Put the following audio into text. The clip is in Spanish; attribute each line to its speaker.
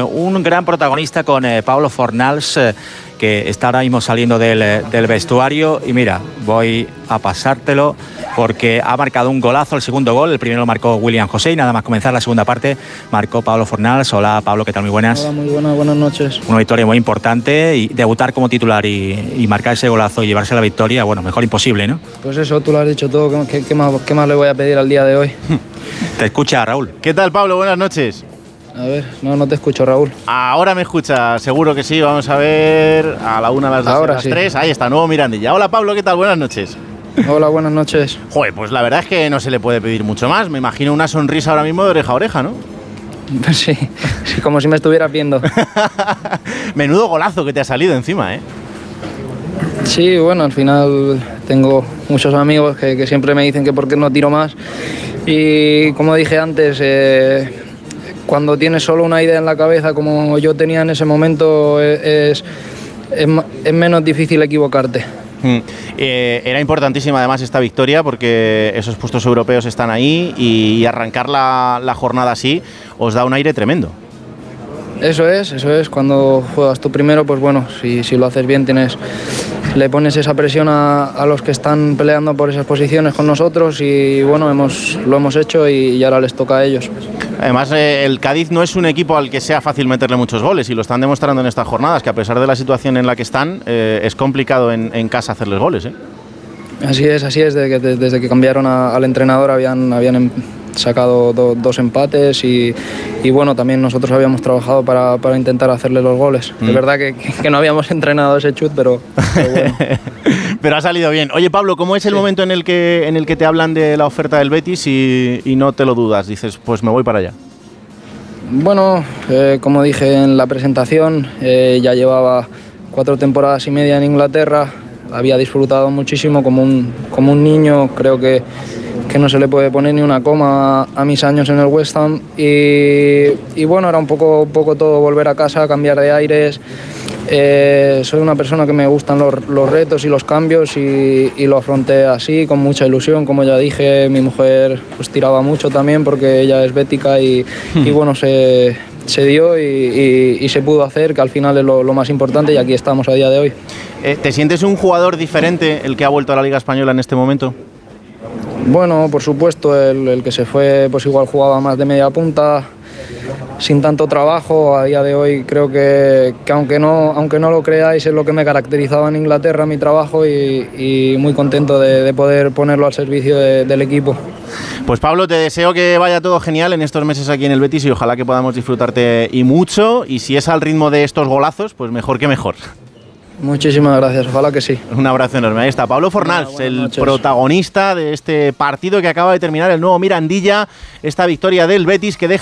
Speaker 1: un gran protagonista con eh, Pablo Fornals, eh, que está ahora mismo saliendo del, eh, del, vestuario. Y mira, voy a pasártelo porque ha marcado un golazo, el segundo gol. El primero lo marcó William José y nada más comenzar la segunda parte marcó Pablo Fornals. Hola Pablo, ¿qué tal? Muy buenas.
Speaker 2: Hola, muy buenas, buenas noches.
Speaker 1: Una victoria muy importante y debutar como titular y, y, marcar ese golazo y llevarse la victoria, bueno, mejor imposible, ¿no?
Speaker 2: Pues eso, tú lo has dicho todo. ¿Qué, qué, más, qué más le voy a pedir al día de hoy?
Speaker 1: Te escucha Raúl.
Speaker 3: ¿Qué tal Pablo? Buenas noches.
Speaker 2: A ver, no, no te escucho, Raúl.
Speaker 3: Ahora me escucha, seguro que sí. Vamos a ver a la una, a las dos,
Speaker 2: Ahora
Speaker 3: a las
Speaker 2: sí.
Speaker 3: tres. Ahí está, nuevo Mirandilla. Hola Pablo, ¿qué tal? Buenas noches.
Speaker 2: Hola, buenas noches.
Speaker 3: Joder, pues la verdad es que no se le puede pedir mucho más. Me imagino una sonrisa ahora mismo de oreja a oreja, ¿no?
Speaker 2: Pues sí, sí, como si me estuvieras viendo.
Speaker 3: Menudo golazo que te ha salido encima, ¿eh?
Speaker 2: Sí, bueno, al final tengo muchos amigos que, que siempre me dicen que por qué no tiro más. Y como dije antes, eh, cuando tienes solo una idea en la cabeza, como yo tenía en ese momento, es, es, es menos difícil equivocarte.
Speaker 3: Mm. Eh, era importantísima además esta victoria porque esos puestos europeos están ahí y, y arrancar la, la, jornada así os da un aire tremendo.
Speaker 2: Eso es, eso es. Cuando juegas tú primero, pues bueno, si, si lo haces bien tienes le pones esa presión a, a, los que están peleando por esas posiciones con nosotros y bueno, hemos, lo hemos hecho y, y ahora les toca a ellos.
Speaker 3: Además, eh, el Cádiz no es un equipo al que sea fácil meterle muchos goles y lo están demostrando en estas jornadas, que a pesar de la situación en la que están, eh, es complicado en, en, casa hacerles goles. ¿eh?
Speaker 2: Así es, así es. Desde que, desde que cambiaron a, al entrenador habían, habían sacado do, dos empates y, y, bueno, también nosotros habíamos trabajado para, para intentar hacerle los goles. Mm. Es verdad que, que, no habíamos entrenado ese chut, pero, pero bueno.
Speaker 3: pero ha salido bien. Oye, Pablo, ¿cómo es el sí. momento en el, que, en el que te hablan de la oferta del Betis y, y no te lo dudas? Dices, pues me voy para allá.
Speaker 2: Bueno, eh, como dije en la presentación, eh, ya llevaba cuatro temporadas y media en Inglaterra, había disfrutado muchísimo como un, como un niño, creo que, que, no se le puede poner ni una coma a, mis años en el West Ham y, y, bueno, era un poco, poco todo volver a casa, cambiar de aires. Eh, soy una persona que me gustan los, los retos y los cambios y, y, lo afronté así, con mucha ilusión, como ya dije, mi mujer pues tiraba mucho también porque ella es bética y, y bueno, se, se dio y, y, y, se pudo hacer, que al final es lo, lo, más importante y aquí estamos a día de hoy.
Speaker 3: Eh, ¿Te sientes un jugador diferente el que ha vuelto a la Liga Española en este momento?
Speaker 2: Bueno, por supuesto, el, que se fue pues igual jugaba más de media punta, sin tanto trabajo. A día de hoy creo que, que, aunque, no, aunque no lo creáis es lo que me caracterizaba en Inglaterra, mi trabajo y, muy contento de, de, poder ponerlo al servicio de, del equipo.
Speaker 3: Pues Pablo, te deseo que vaya todo genial en estos meses aquí en el Betis y ojalá que podamos disfrutarte y mucho. Y si es al ritmo de estos golazos, pues mejor que mejor.
Speaker 2: Muchísimas gracias, ojalá que sí.
Speaker 3: Un abrazo enorme. Ahí está Pablo Fornals, el protagonista de este partido que acaba de terminar el nuevo Mirandilla, esta victoria del Betis que deja